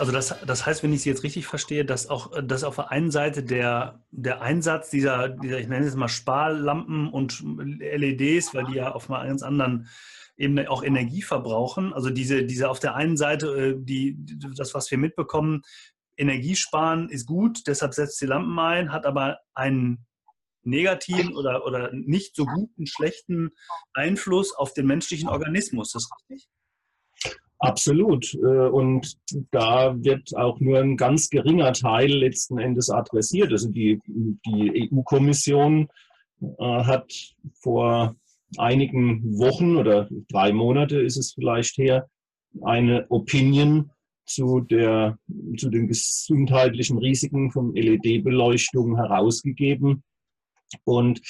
Also das, das heißt, wenn ich Sie jetzt richtig verstehe, dass auch dass auf der einen Seite der, der Einsatz dieser, dieser, ich nenne es mal Sparlampen und LEDs, weil die ja auf einer ganz anderen Ebene auch Energie verbrauchen. Also diese, diese auf der einen Seite, äh, die, das, was wir mitbekommen, Energiesparen ist gut, deshalb setzt die Lampen ein, hat aber einen negativen oder, oder nicht so guten, schlechten Einfluss auf den menschlichen Organismus. Ist das richtig? Absolut. Äh, und da wird auch nur ein ganz geringer Teil letzten Endes adressiert. Also die, die EU-Kommission äh, hat vor einigen Wochen oder drei Monate ist es vielleicht her, eine Opinion zu, der, zu den gesundheitlichen Risiken von LED-Beleuchtung herausgegeben. Und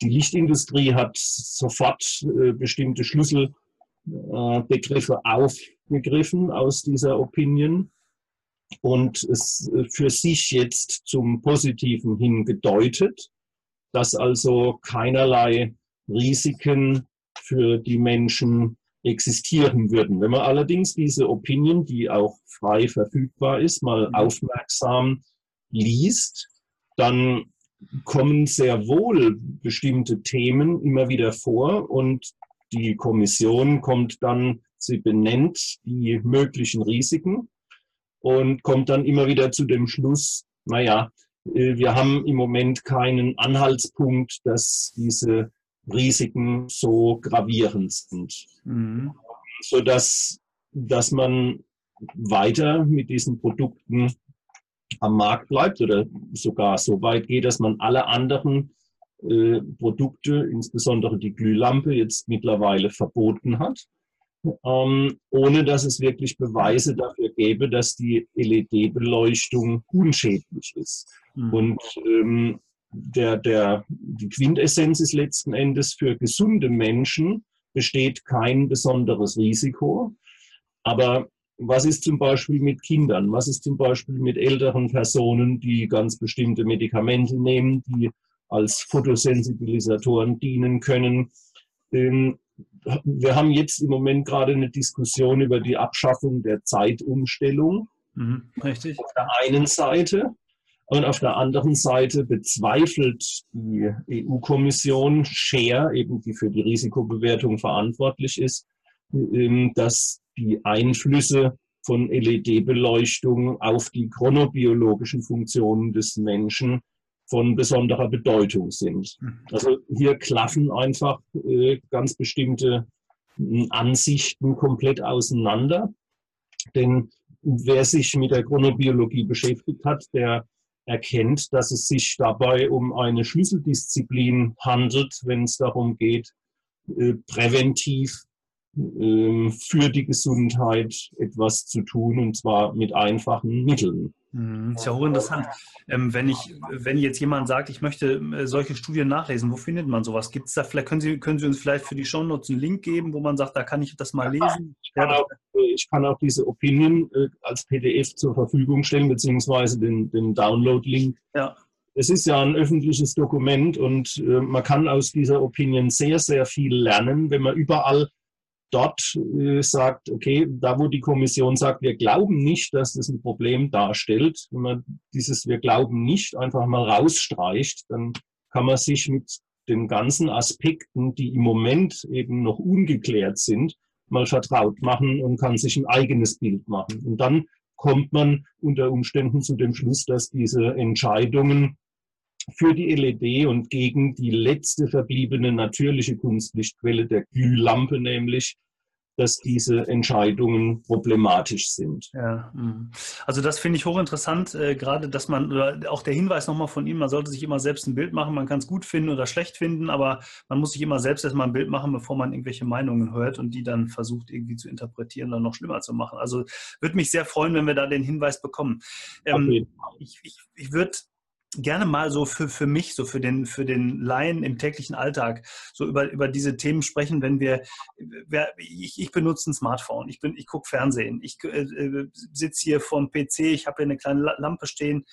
die Lichtindustrie hat sofort äh, bestimmte Schlüssel Begriffe aufgegriffen aus dieser Opinion und es äh, für sich jetzt zum Positiven hin gedeutet, dass also keinerlei Risiken für die Menschen existieren würden. Wenn man allerdings diese Opinion, die auch frei verfügbar ist, mal mhm. aufmerksam liest, dann kommen sehr wohl bestimmte Themen immer wieder vor und die Kommission kommt dann, sie benennt die möglichen Risiken und kommt dann immer wieder zu dem Schluss, naja, äh, wir haben im Moment keinen Anhaltspunkt, dass diese Risiken so gravierend sind. Mhm. Sodass dass man weiter mit diesen Produkten am Markt bleibt oder sogar so weit geht, dass man alle anderen äh, Produkte, insbesondere die Glühlampe, jetzt mittlerweile verboten hat, ähm, ohne dass es wirklich Beweise dafür gäbe, dass die LED-Beleuchtung unschädlich ist. Mhm. Und ähm, der, der, die Quintessenz ist letzten Endes, für gesunde Menschen besteht kein besonderes Risiko. Aber was ist zum Beispiel mit Kindern? Was ist zum Beispiel mit älteren Personen, die ganz bestimmte Medikamente nehmen, die als Fotosensibilisatoren dienen können. Ähm, wir haben jetzt im Moment gerade eine Diskussion über die Abschaffung der Zeitumstellung. Mhm, richtig. Auf der einen Seite. Und auf der anderen Seite bezweifelt die EU-Kommission, Share, eben die für die Risikobewertung verantwortlich ist, ähm, dass die Einflüsse von LED-Beleuchtung auf die chronobiologischen Funktionen des Menschen von besonderer Bedeutung sind. Mhm. Also hier klaffen einfach äh, ganz bestimmte hm, Ansichten komplett auseinander. Denn wer sich mit der Chronobiologie beschäftigt hat, der erkennt, dass es sich dabei um eine Schlüsseldisziplin handelt, wenn es darum geht, äh, präventiv ähm, für die Gesundheit etwas zu tun, und zwar mit einfachen Mitteln. Mhm, ist ja hochinteressant. Ähm, wenn, ich, wenn jetzt jemand sagt, ich möchte äh, solche Studien nachlesen, wo findet man sowas? Gibt es da vielleicht, können Sie, können Sie uns vielleicht für die Shownotes einen Link geben, wo man sagt, da kann ich das mal lesen? Ich kann auch, äh, ich kann auch diese Opinion äh, als PDF zur Verfügung stellen, beziehungsweise den, den Download-Link. Ja. Es ist ja ein öffentliches Dokument und äh, man kann aus dieser Opinion sehr, sehr viel lernen, wenn man überall dort äh, sagt, okay, da wo die Kommission sagt, wir glauben nicht, dass das ein Problem darstellt, wenn man dieses wir glauben nicht einfach mal rausstreicht, dann kann man sich mit den ganzen Aspekten, die im Moment eben noch ungeklärt sind, mal vertraut machen und kann sich ein eigenes Bild machen. Und dann kommt man unter Umständen zu dem Schluss, dass diese Entscheidungen für die LED und gegen die letzte verbliebene natürliche Kunstlichtquelle der Glühlampe nämlich, dass diese Entscheidungen problematisch sind. Ja, mhm. also das finde ich hochinteressant, äh, gerade dass man, oder auch der Hinweis nochmal von ihm, man sollte sich immer selbst ein Bild machen, man kann es gut finden oder schlecht finden, aber man muss sich immer selbst erstmal ein Bild machen, bevor man irgendwelche Meinungen hört und die dann versucht irgendwie zu interpretieren oder noch schlimmer zu machen. Also würde mich sehr freuen, wenn wir da den Hinweis bekommen. Ähm, ich ich, ich würde gerne mal so für, für mich, so für den, für den Laien im täglichen Alltag, so über, über diese Themen sprechen, wenn wir, wer, ich, ich benutze ein Smartphone, ich, ich gucke Fernsehen, ich äh, äh sitze hier vorm PC, ich habe hier eine kleine Lampe stehen.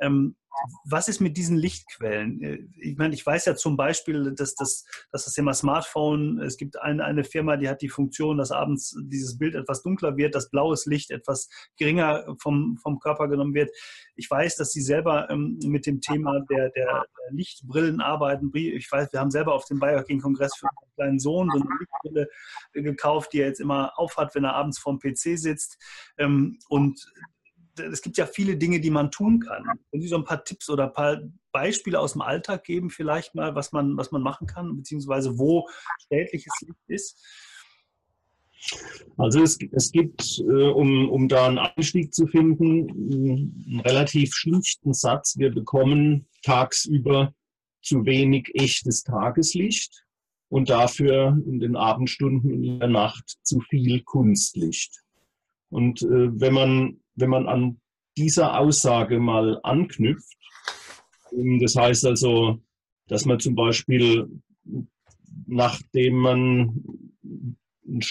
Ähm, was ist mit diesen Lichtquellen? Äh, ich meine, ich weiß ja zum Beispiel, dass das, dass das Thema Smartphone, es gibt eine, eine Firma, die hat die Funktion, dass abends dieses Bild etwas dunkler wird, dass blaues Licht etwas geringer vom, vom Körper genommen wird. Ich weiß, dass Sie selber ähm, mit dem Thema der, der, Lichtbrillen arbeiten. Ich weiß, wir haben selber auf dem Biohacking-Kongress für meinen kleinen Sohn so eine Lichtbrille gekauft, die er jetzt immer aufhat, wenn er abends vorm PC sitzt. Ähm, und es gibt ja viele Dinge, die man tun kann. Können Sie so ein paar Tipps oder ein paar Beispiele aus dem Alltag geben, vielleicht mal, was man, was man machen kann, beziehungsweise wo schädliches Licht ist? Also es, es gibt, äh, um, um da einen Einstieg zu finden, einen relativ schlichten Satz. Wir bekommen tagsüber zu wenig echtes Tageslicht und dafür in den Abendstunden in der Nacht zu viel Kunstlicht. Und äh, wenn man wenn man an dieser Aussage mal anknüpft, ähm, das heißt also, dass man zum Beispiel, nachdem man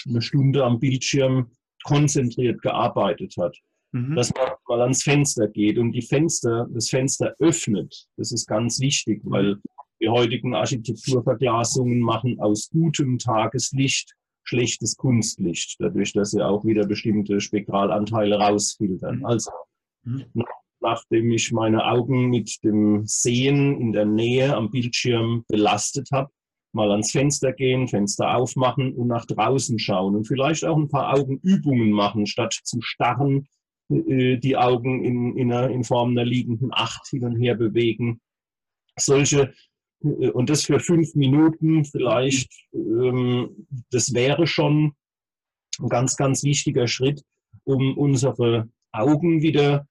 eine Stunde am Bildschirm konzentriert gearbeitet hat, mhm. dass man mal ans Fenster geht und die Fenster, das Fenster öffnet. Das ist ganz wichtig, weil die heutigen Architekturverglasungen machen aus gutem Tageslicht schlechtes Kunstlicht, dadurch, dass sie auch wieder bestimmte Spektralanteile rausfiltern. Mhm. Also, mhm. nachdem ich meine Augen mit dem Sehen in der Nähe am Bildschirm belastet habe, mal ans Fenster gehen, Fenster aufmachen und nach draußen schauen und vielleicht auch ein paar Augenübungen machen, statt zu starren, äh, die Augen in, in, einer, in Form einer liegenden Acht hin und her bewegen. Solche und das für fünf Minuten vielleicht, ähm, das wäre schon ein ganz, ganz wichtiger Schritt, um unsere Augen wieder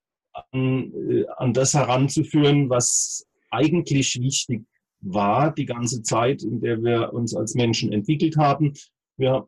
an, äh, an das heranzuführen, was eigentlich wichtig war die ganze Zeit, in der wir uns als Menschen entwickelt haben. Wir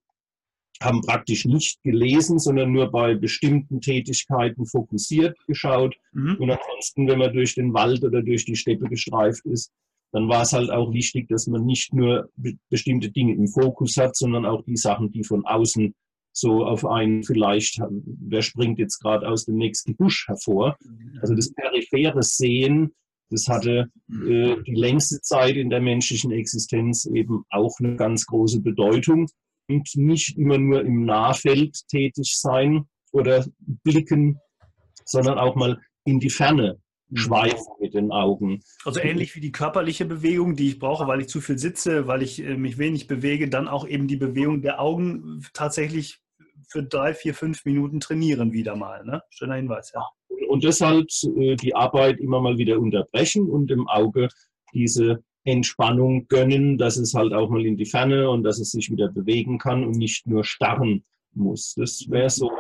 haben praktisch nicht gelesen, sondern nur bei bestimmten Tätigkeiten fokussiert geschaut. Mhm. Und ansonsten, wenn man durch den Wald oder durch die Steppe gestreift ist, dann war es halt auch wichtig, dass man nicht nur bestimmte Dinge im Fokus hat, sondern auch die Sachen, die von außen so auf einen vielleicht, wer springt jetzt gerade aus dem nächsten Busch hervor. Also das periphere Sehen, das hatte äh, die längste Zeit in der menschlichen Existenz eben auch eine ganz große Bedeutung und nicht immer nur im Nahfeld tätig sein oder blicken, sondern auch mal in die Ferne schweifen mit den Augen. Also ähnlich wie die körperliche Bewegung, die ich brauche, weil ich zu viel sitze, weil ich äh, mich wenig bewege, dann auch eben die Bewegung der Augen tatsächlich für drei, vier, fünf Minuten trainieren wieder mal. Ne? Schöner Hinweis, ja. Und deshalb äh, die Arbeit immer mal wieder unterbrechen und dem Auge diese Entspannung gönnen, dass es halt auch mal in die Ferne und dass es sich wieder bewegen kann und nicht nur starren muss. Das wäre so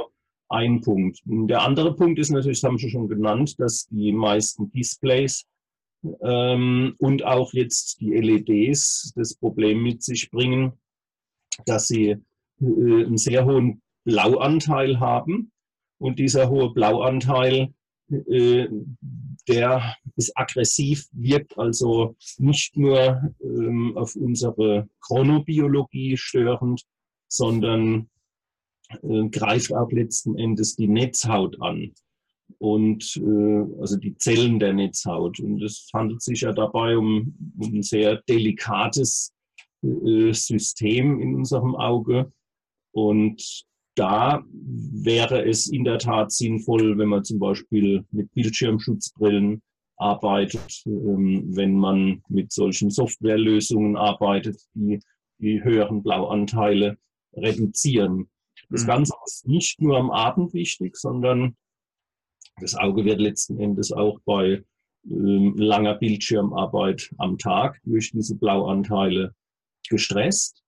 ein Punkt. Der andere Punkt ist natürlich, das haben Sie schon genannt, dass die meisten Displays ähm, und auch jetzt die LEDs das Problem mit sich bringen, dass sie äh, einen sehr hohen Blauanteil haben. Und dieser hohe Blauanteil, äh, der ist aggressiv, wirkt also nicht nur ähm, auf unsere Chronobiologie störend, sondern äh, greift auch letzten Endes die Netzhaut an und äh, also die Zellen der Netzhaut. Und es handelt sich ja dabei um, um ein sehr delikates äh, System in unserem Auge. Und da wäre es in der Tat sinnvoll, wenn man zum Beispiel mit Bildschirmschutzbrillen arbeitet, ähm, wenn man mit solchen Softwarelösungen arbeitet, die die höheren Blauanteile reduzieren. Das mhm. Ganze ist nicht nur am Abend wichtig, sondern das Auge wird letzten Endes auch bei ähm, langer Bildschirmarbeit am Tag durch diese Blauanteile gestresst.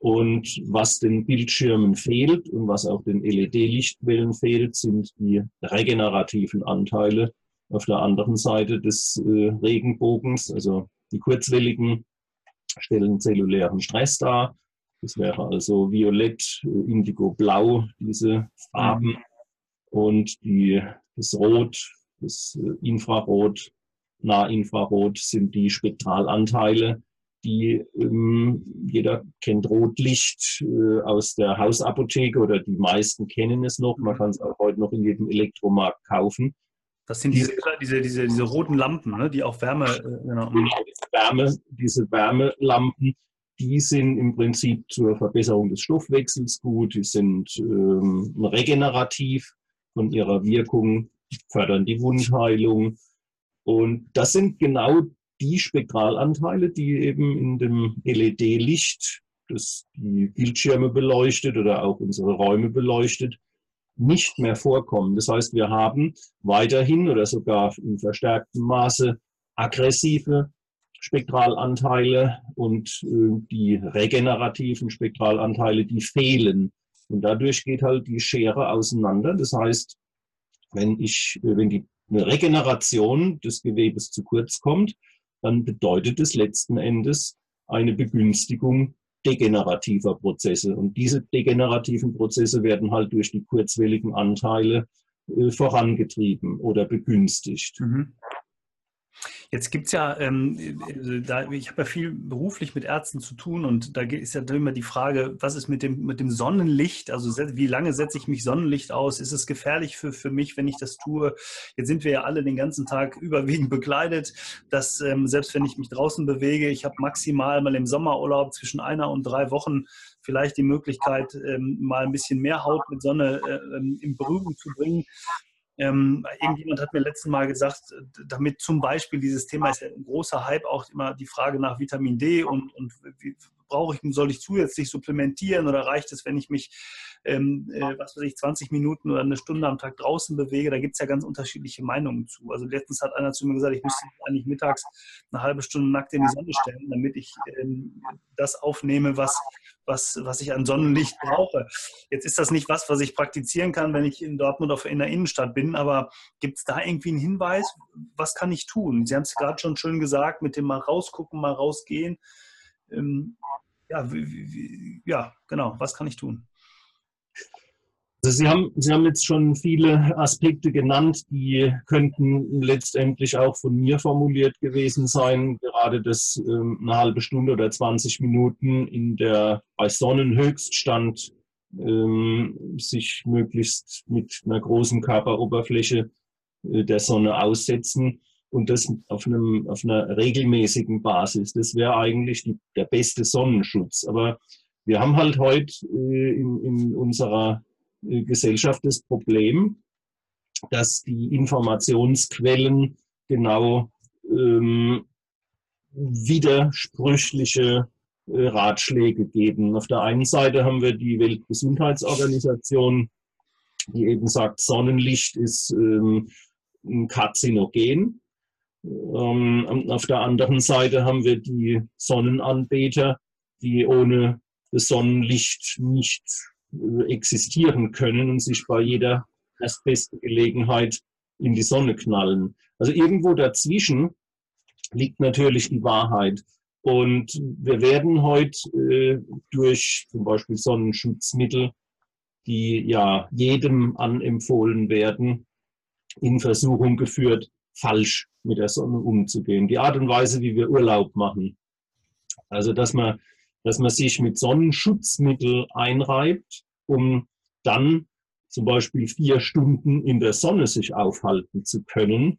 Und was den Bildschirmen fehlt und was auch den LED-Lichtquellen fehlt, sind die regenerativen Anteile auf der anderen Seite des äh, Regenbogens. Also die kurzwelligen stellen zellulären Stress dar das wäre also Violett, Indigo, Blau, diese Farben. Und die, das Rot, das äh, Infrarot, Nahinfrarot sind die Spektralanteile, die ähm, jeder kennt Rotlicht äh, aus der Hausapotheke oder die meisten kennen es noch. Man kann es auch heute noch in jedem Elektromarkt kaufen. Das sind diese, diese, diese, diese roten Lampen, ne, die auch Wärme. Äh, genau. genau Wärme, diese Wärmelampen, die sind im Prinzip zur Verbesserung des Stoffwechsels gut, die sind ähm, regenerativ von ihrer Wirkung, fördern die Wundheilung. Und das sind genau die Spektralanteile, die eben in dem LED-Licht, das die Bildschirme beleuchtet oder auch unsere Räume beleuchtet, nicht mehr vorkommen. Das heißt, wir haben weiterhin oder sogar in verstärktem Maße aggressive Spektralanteile und äh, die regenerativen Spektralanteile, die fehlen. Und dadurch geht halt die Schere auseinander. Das heißt, wenn ich, äh, wenn die Regeneration des Gewebes zu kurz kommt, dann bedeutet es letzten Endes eine Begünstigung degenerativer Prozesse. Und diese degenerativen Prozesse werden halt durch die kurzwelligen Anteile äh, vorangetrieben oder begünstigt. Mhm. Jetzt gibt es ja, ähm, also da, ich habe ja viel beruflich mit Ärzten zu tun und da ist ja immer die Frage, was ist mit dem, mit dem Sonnenlicht? Also wie lange setze ich mich Sonnenlicht aus? Ist es gefährlich für, für mich, wenn ich das tue? Jetzt sind wir ja alle den ganzen Tag überwiegend bekleidet, dass ähm, selbst wenn ich mich draußen bewege, ich habe maximal mal im Sommerurlaub zwischen einer und drei Wochen vielleicht die Möglichkeit, ähm, mal ein bisschen mehr Haut mit Sonne äh, ähm, in Berührung zu bringen. Ähm, irgendjemand hat mir letzten Mal gesagt, damit zum Beispiel dieses Thema ist ja ein großer Hype, auch immer die Frage nach Vitamin D und, und wie brauche ich, soll ich zusätzlich supplementieren oder reicht es, wenn ich mich, ähm, äh, was weiß ich, 20 Minuten oder eine Stunde am Tag draußen bewege? Da gibt es ja ganz unterschiedliche Meinungen zu. Also letztens hat einer zu mir gesagt, ich müsste eigentlich mittags eine halbe Stunde nackt in die Sonne stellen, damit ich ähm, das aufnehme, was was, was ich an Sonnenlicht brauche. Jetzt ist das nicht was, was ich praktizieren kann, wenn ich in Dortmund auf, in der Innenstadt bin, aber gibt es da irgendwie einen Hinweis? Was kann ich tun? Sie haben es gerade schon schön gesagt, mit dem mal rausgucken, mal rausgehen. Ähm, ja, wie, wie, ja, genau, was kann ich tun? Also Sie haben, Sie haben jetzt schon viele Aspekte genannt, die könnten letztendlich auch von mir formuliert gewesen sein. Gerade das ähm, eine halbe Stunde oder 20 Minuten in der bei Sonnenhöchststand ähm, sich möglichst mit einer großen Körperoberfläche äh, der Sonne aussetzen und das auf, einem, auf einer regelmäßigen Basis. Das wäre eigentlich die, der beste Sonnenschutz. Aber wir haben halt heute äh, in, in unserer äh, Gesellschaft das Problem, dass die Informationsquellen genau ähm, widersprüchliche äh, Ratschläge geben. Auf der einen Seite haben wir die Weltgesundheitsorganisation, die eben sagt, Sonnenlicht ist ähm, ein Karzinogen. Ähm, auf der anderen Seite haben wir die Sonnenanbeter, die ohne das Sonnenlicht nicht äh, existieren können und sich bei jeder erstbesten Gelegenheit in die Sonne knallen. Also irgendwo dazwischen liegt natürlich die Wahrheit. Und wir werden heute äh, durch zum Beispiel Sonnenschutzmittel, die ja jedem anempfohlen werden, in Versuchung geführt, falsch mit der Sonne umzugehen. Die Art und Weise, wie wir Urlaub machen. Also, dass man dass man sich mit Sonnenschutzmittel einreibt, um dann zum Beispiel vier Stunden in der Sonne sich aufhalten zu können,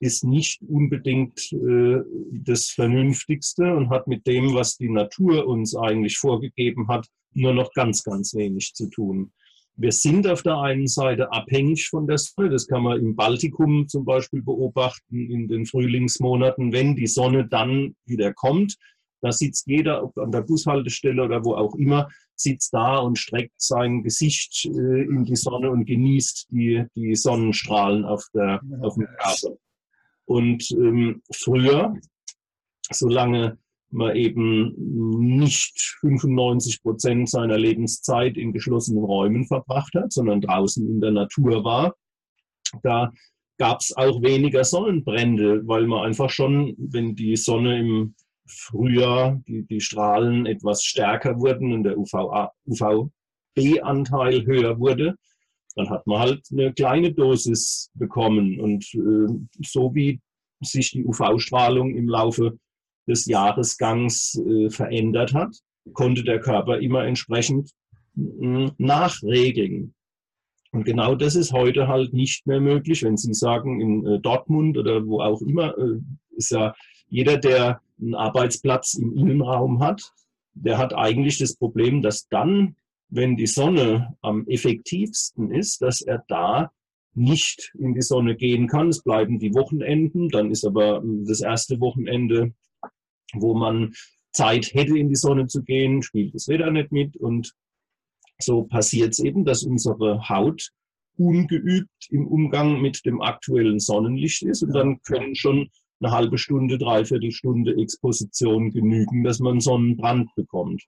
ist nicht unbedingt äh, das Vernünftigste und hat mit dem, was die Natur uns eigentlich vorgegeben hat, nur noch ganz, ganz wenig zu tun. Wir sind auf der einen Seite abhängig von der Sonne. Das kann man im Baltikum zum Beispiel beobachten in den Frühlingsmonaten. Wenn die Sonne dann wieder kommt, da sitzt jeder, ob an der Bushaltestelle oder wo auch immer, sitzt da und streckt sein Gesicht äh, in die Sonne und genießt die, die Sonnenstrahlen auf, der, auf dem Körper. Und ähm, früher, solange man eben nicht 95 Prozent seiner Lebenszeit in geschlossenen Räumen verbracht hat, sondern draußen in der Natur war, da gab es auch weniger Sonnenbrände, weil man einfach schon, wenn die Sonne im früher die, die Strahlen etwas stärker wurden und der UVB-Anteil höher wurde, dann hat man halt eine kleine Dosis bekommen. Und äh, so wie sich die UV-Strahlung im Laufe des Jahresgangs äh, verändert hat, konnte der Körper immer entsprechend äh, nachregeln. Und genau das ist heute halt nicht mehr möglich. Wenn Sie sagen, in äh, Dortmund oder wo auch immer, äh, ist ja jeder, der einen Arbeitsplatz im Innenraum hat, der hat eigentlich das Problem, dass dann, wenn die Sonne am effektivsten ist, dass er da nicht in die Sonne gehen kann. Es bleiben die Wochenenden, dann ist aber das erste Wochenende, wo man Zeit hätte, in die Sonne zu gehen, spielt das Wetter nicht mit. Und so passiert es eben, dass unsere Haut ungeübt im Umgang mit dem aktuellen Sonnenlicht ist. Und dann können schon eine halbe Stunde, dreiviertel Stunde Exposition genügen, dass man Sonnenbrand bekommt.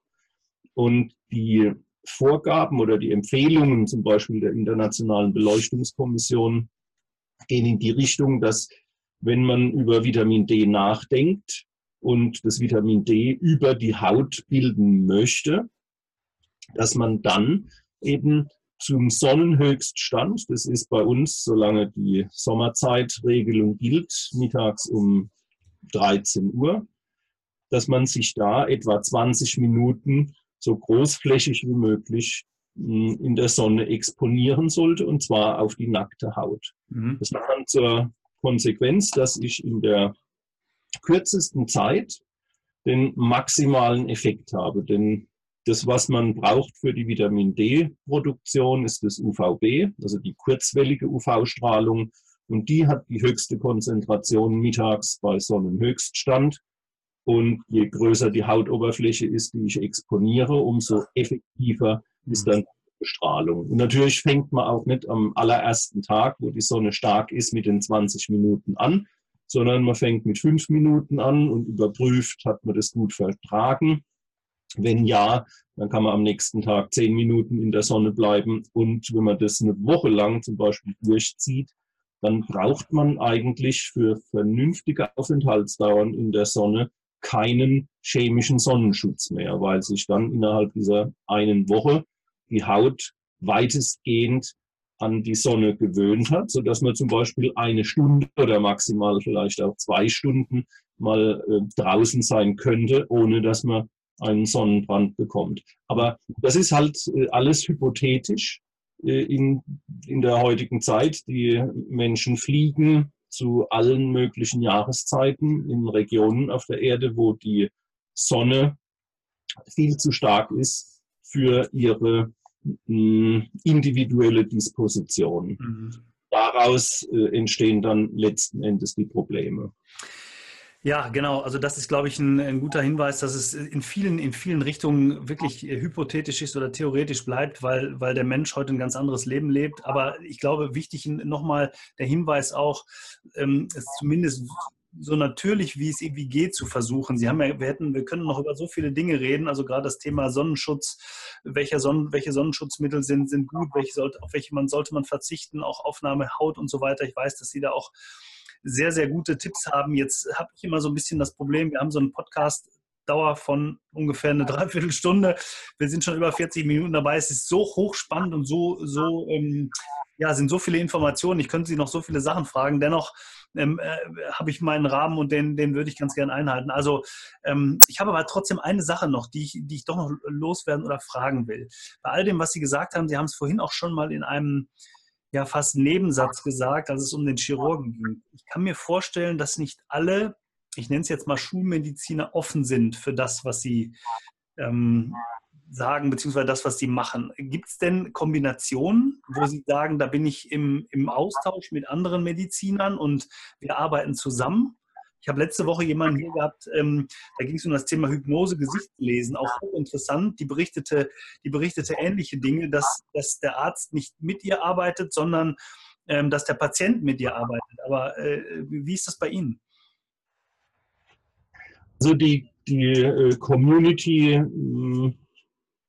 Und die Vorgaben oder die Empfehlungen zum Beispiel der Internationalen Beleuchtungskommission gehen in die Richtung, dass wenn man über Vitamin D nachdenkt und das Vitamin D über die Haut bilden möchte, dass man dann eben zum Sonnenhöchststand, das ist bei uns, solange die Sommerzeitregelung gilt, mittags um 13 Uhr, dass man sich da etwa 20 Minuten so großflächig wie möglich hm, in der Sonne exponieren sollte, und zwar auf die nackte Haut. Mhm. Das hat dann zur Konsequenz, dass ich in der kürzesten Zeit den maximalen Effekt habe. Denn das, was man braucht für die Vitamin D-Produktion, ist das UVB, also die kurzwellige UV-Strahlung. Und die hat die höchste Konzentration mittags bei Sonnenhöchststand. Und je größer die Hautoberfläche ist, die ich exponiere, umso effektiver ist dann die Bestrahlung. Und natürlich fängt man auch nicht am allerersten Tag, wo die Sonne stark ist, mit den 20 Minuten an, sondern man fängt mit fünf Minuten an und überprüft, hat man das gut vertragen. Wenn ja, dann kann man am nächsten Tag zehn Minuten in der Sonne bleiben. Und wenn man das eine Woche lang zum Beispiel durchzieht, dann braucht man eigentlich für vernünftige Aufenthaltsdauern in der Sonne keinen chemischen Sonnenschutz mehr, weil sich dann innerhalb dieser einen Woche die Haut weitestgehend an die Sonne gewöhnt hat, sodass man zum Beispiel eine Stunde oder maximal vielleicht auch zwei Stunden mal äh, draußen sein könnte, ohne dass man einen Sonnenbrand bekommt. Aber das ist halt äh, alles hypothetisch äh, in, in der heutigen Zeit. Die Menschen fliegen zu allen möglichen Jahreszeiten in Regionen auf der Erde, wo die Sonne viel zu stark ist für ihre individuelle Disposition. Mhm. Daraus äh, entstehen dann letzten Endes die Probleme. Ja, genau. Also das ist, glaube ich, ein, ein, guter Hinweis, dass es in vielen, in vielen Richtungen wirklich äh, hypothetisch ist oder theoretisch bleibt, weil, weil der Mensch heute ein ganz anderes Leben lebt. Aber ich glaube, wichtig nochmal der Hinweis auch, ähm, es zumindest so natürlich, wie es irgendwie geht, zu versuchen. Sie haben ja, wir hätten, wir können noch über so viele Dinge reden, also gerade das Thema Sonnenschutz, welche, Sonnen, welche Sonnenschutzmittel sind, sind gut, welche sollte, auf welche man sollte man verzichten, auch Aufnahme Haut und so weiter. Ich weiß, dass Sie da auch sehr, sehr gute Tipps haben. Jetzt habe ich immer so ein bisschen das Problem, wir haben so einen Podcast, Dauer von ungefähr eine Dreiviertelstunde. Wir sind schon über 40 Minuten dabei. Es ist so hochspannend und so, so ähm, ja, sind so viele Informationen. Ich könnte Sie noch so viele Sachen fragen. Dennoch ähm, äh, habe ich meinen Rahmen und den, den würde ich ganz gerne einhalten. Also ähm, ich habe aber trotzdem eine Sache noch, die ich, die ich doch noch loswerden oder fragen will. Bei all dem, was Sie gesagt haben, Sie haben es vorhin auch schon mal in einem ja fast Nebensatz gesagt, als es um den Chirurgen ging. Ich kann mir vorstellen, dass nicht alle, ich nenne es jetzt mal Schulmediziner, offen sind für das, was sie ähm, sagen, beziehungsweise das, was sie machen. Gibt es denn Kombinationen, wo Sie sagen, da bin ich im, im Austausch mit anderen Medizinern und wir arbeiten zusammen? Ich habe letzte Woche jemanden hier gehabt, ähm, da ging es um das Thema Hypnose, Gesichtslesen, auch interessant. Die berichtete, die berichtete ähnliche Dinge, dass, dass der Arzt nicht mit ihr arbeitet, sondern ähm, dass der Patient mit ihr arbeitet. Aber äh, wie ist das bei Ihnen? Also die, die äh, Community, hm,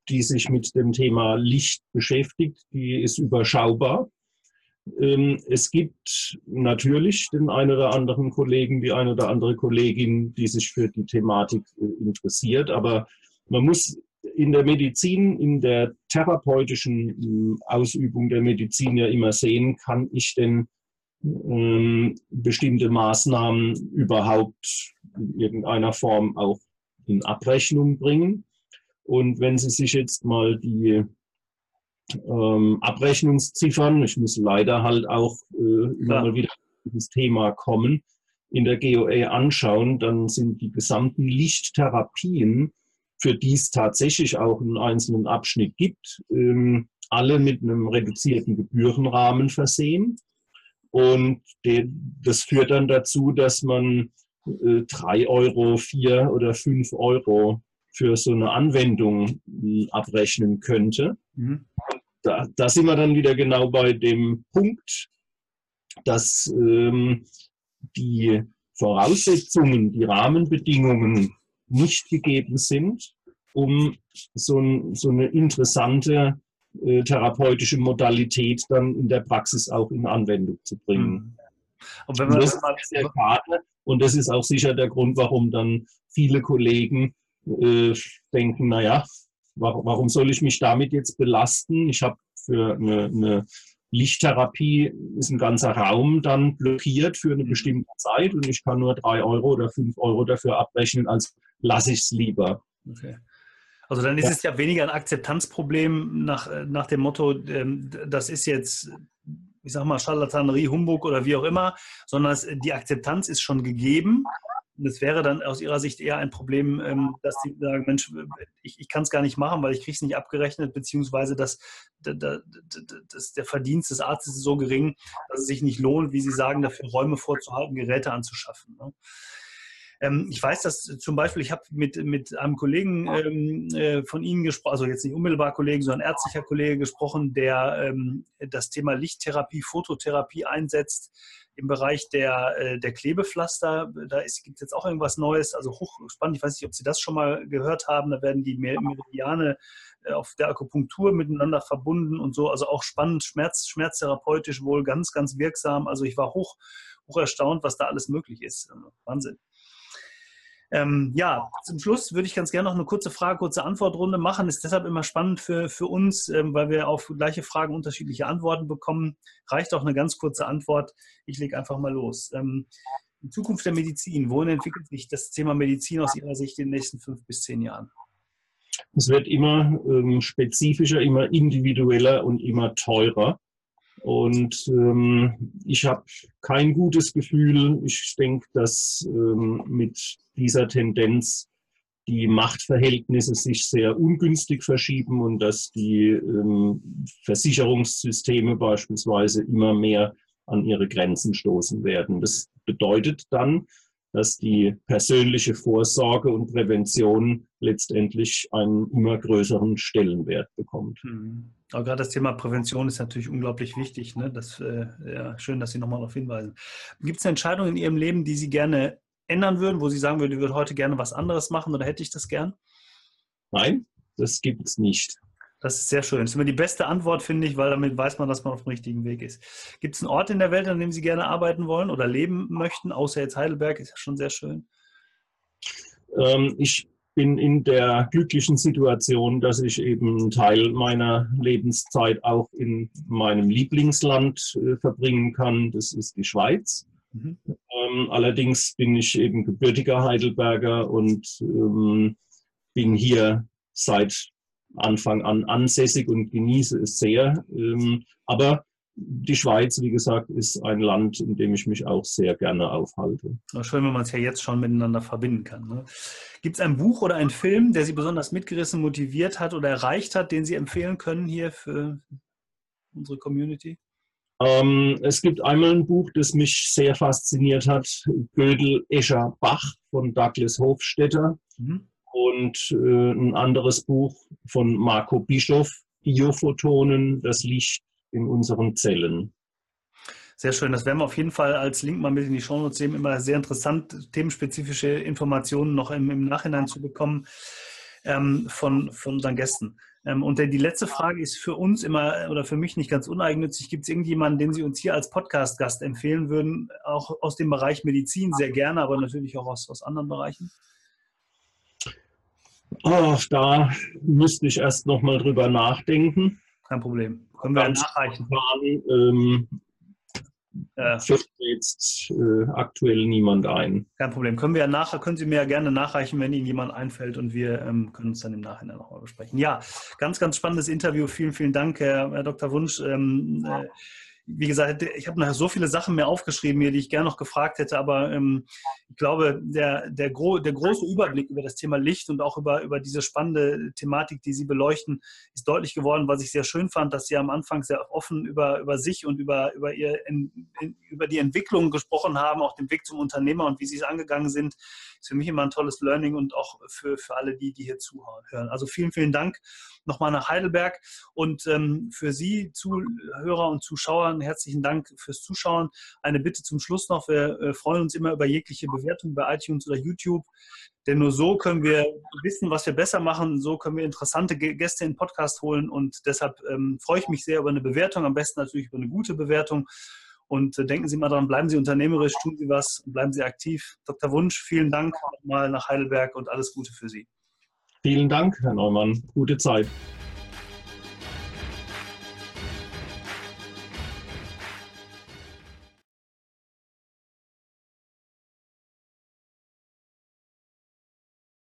die sich mit dem Thema Licht beschäftigt, die ist überschaubar. Ähm, es gibt natürlich den einen oder anderen Kollegen, die eine oder andere Kollegin, die sich für die Thematik äh, interessiert, aber man muss in der Medizin, in der therapeutischen ähm, Ausübung der Medizin ja immer sehen, kann ich denn ähm, bestimmte Maßnahmen überhaupt in irgendeiner Form auch in Abrechnung bringen. Und wenn Sie sich jetzt mal die ähm, Abrechnungsziffern. Ich muss leider halt auch äh, immer mal wieder dieses Thema kommen, in der GOA anschauen, dann sind die gesamten Lichttherapien, für die es tatsächlich auch einen einzelnen Abschnitt gibt, ähm, alle mit einem reduzierten Gebührenrahmen versehen. Und das führt dann dazu, dass man äh, drei Euro, vier oder fünf Euro für so eine Anwendung hm, abrechnen könnte. Mhm. Da, da, sind wir dann wieder genau bei dem Punkt, dass ähm, die Voraussetzungen, die Rahmenbedingungen nicht gegeben sind, um so, ein, so eine interessante äh, therapeutische Modalität dann in der Praxis auch in Anwendung zu bringen. Mhm. Und, und das ist sehr schade und das ist auch sicher der Grund, warum dann viele Kollegen äh, denken, naja, warum soll ich mich damit jetzt belasten? Ich habe für eine, eine Lichttherapie ist ein ganzer Raum dann blockiert für eine mhm. bestimmte Zeit und ich kann nur drei Euro oder fünf Euro dafür abrechnen, als lasse ich es lieber. Okay. Also dann ist ja. es ja weniger ein Akzeptanzproblem nach, nach dem Motto, ähm, das ist jetzt, ich sag mal, Charlatanerie, Humbug oder wie auch immer, sondern die Akzeptanz ist schon gegeben und es wäre dann aus Ihrer Sicht eher ein Problem, ähm, dass Sie sagen, Mensch, ich, ich kann es gar nicht machen, weil ich kriege es nicht abgerechnet, beziehungsweise dass, dass, der Verdienst des Arztes ist so gering, dass es sich nicht lohnt, wie Sie sagen, dafür Räume vorzuhalten, Geräte anzuschaffen. Ne? Ähm, ich weiß, dass zum Beispiel, ich habe mit, mit einem Kollegen ähm, äh, von Ihnen gesprochen, also jetzt nicht unmittelbar Kollegen, sondern ärztlicher Kollege gesprochen, der ähm, das Thema Lichttherapie, Phototherapie einsetzt im Bereich der, äh, der Klebepflaster, da gibt es jetzt auch irgendwas Neues, also hochspannend. Ich weiß nicht, ob Sie das schon mal gehört haben. Da werden die Meridiane äh, auf der Akupunktur miteinander verbunden und so. Also auch spannend, Schmerz, schmerztherapeutisch wohl ganz, ganz wirksam. Also ich war hoch, hoch erstaunt, was da alles möglich ist. Wahnsinn. Ähm, ja, zum Schluss würde ich ganz gerne noch eine kurze Frage, kurze Antwortrunde machen. Ist deshalb immer spannend für, für uns, ähm, weil wir auf gleiche Fragen unterschiedliche Antworten bekommen. Reicht auch eine ganz kurze Antwort. Ich lege einfach mal los. Ähm, die Zukunft der Medizin, wohin entwickelt sich das Thema Medizin aus Ihrer Sicht in den nächsten fünf bis zehn Jahren? Es wird immer ähm, spezifischer, immer individueller und immer teurer. Und ähm, ich habe kein gutes Gefühl. Ich denke, dass ähm, mit dieser Tendenz die Machtverhältnisse sich sehr ungünstig verschieben und dass die ähm, Versicherungssysteme beispielsweise immer mehr an ihre Grenzen stoßen werden. Das bedeutet dann, dass die persönliche Vorsorge und Prävention letztendlich einen immer größeren Stellenwert bekommt. Mhm. Aber gerade das Thema Prävention ist natürlich unglaublich wichtig. Ne? Das, äh, ja, schön, dass Sie nochmal darauf hinweisen. Gibt es Entscheidungen in Ihrem Leben, die Sie gerne ändern würden, wo Sie sagen würden, ich würde heute gerne was anderes machen oder hätte ich das gern? Nein, das gibt es nicht. Das ist sehr schön. Das ist immer die beste Antwort, finde ich, weil damit weiß man, dass man auf dem richtigen Weg ist. Gibt es einen Ort in der Welt, an dem Sie gerne arbeiten wollen oder leben möchten, außer jetzt Heidelberg, ist ja schon sehr schön. Ähm, ich bin in der glücklichen Situation, dass ich eben einen Teil meiner Lebenszeit auch in meinem Lieblingsland äh, verbringen kann. Das ist die Schweiz. Mhm. Ähm, allerdings bin ich eben gebürtiger Heidelberger und ähm, bin hier seit Anfang an ansässig und genieße es sehr. Ähm, aber die Schweiz, wie gesagt, ist ein Land, in dem ich mich auch sehr gerne aufhalte. Schön, wenn man es ja jetzt schon miteinander verbinden kann. Ne? Gibt es ein Buch oder einen Film, der Sie besonders mitgerissen, motiviert hat oder erreicht hat, den Sie empfehlen können hier für unsere Community? Ähm, es gibt einmal ein Buch, das mich sehr fasziniert hat, Gödel Escher Bach von Douglas Hofstetter. Mhm und äh, ein anderes Buch von Marco Bischof, Biophotonen, das Licht in unseren Zellen. Sehr schön. Das werden wir auf jeden Fall als Link mal mit in die Show Notes nehmen. Immer sehr interessant, themenspezifische Informationen noch im, im Nachhinein zu bekommen ähm, von, von unseren Gästen. Ähm, und die letzte Frage ist für uns immer oder für mich nicht ganz uneigennützig. Gibt es irgendjemanden, den Sie uns hier als Podcast-Gast empfehlen würden, auch aus dem Bereich Medizin sehr gerne, aber natürlich auch aus, aus anderen Bereichen? Oh, da müsste ich erst noch mal drüber nachdenken. Kein Problem. Können wir Ganz nachreichen. Spontan, ähm, äh, fällt jetzt äh, aktuell niemand ein. Kein Problem. Können wir ja nachher, können Sie mir ja gerne nachreichen, wenn Ihnen jemand einfällt und wir ähm, können uns dann im Nachhinein nochmal besprechen. Ja, ganz, ganz spannendes Interview. Vielen, vielen Dank, Herr, Herr Dr. Wunsch. Ähm, äh, wie gesagt, ich habe noch so viele Sachen mehr aufgeschrieben hier, die ich gerne noch gefragt hätte, aber ähm, ich glaube, der, der, gro der große Überblick über das Thema Licht und auch über, über diese spannende Thematik, die Sie beleuchten, ist deutlich geworden, was ich sehr schön fand, dass Sie am Anfang sehr offen über, über sich und über, über, ihr, in, in, über die Entwicklung gesprochen haben, auch den Weg zum Unternehmer und wie Sie es angegangen sind. Ist für mich immer ein tolles Learning und auch für, für alle die, die hier zuhören. Also vielen, vielen Dank nochmal nach Heidelberg und ähm, für Sie, Zuhörer und Zuschauer, Zuhörern herzlichen Dank fürs Zuschauen. Eine Bitte zum Schluss noch. Wir äh, freuen uns immer über jegliche Bewertung bei iTunes oder YouTube. Denn nur so können wir wissen, was wir besser machen. So können wir interessante Gäste in den Podcast holen. Und deshalb ähm, freue ich mich sehr über eine Bewertung. Am besten natürlich über eine gute Bewertung. Und äh, denken Sie mal daran, bleiben Sie unternehmerisch, tun Sie was und bleiben Sie aktiv. Dr. Wunsch, vielen Dank nochmal nach Heidelberg und alles Gute für Sie. Vielen Dank, Herr Neumann. Gute Zeit.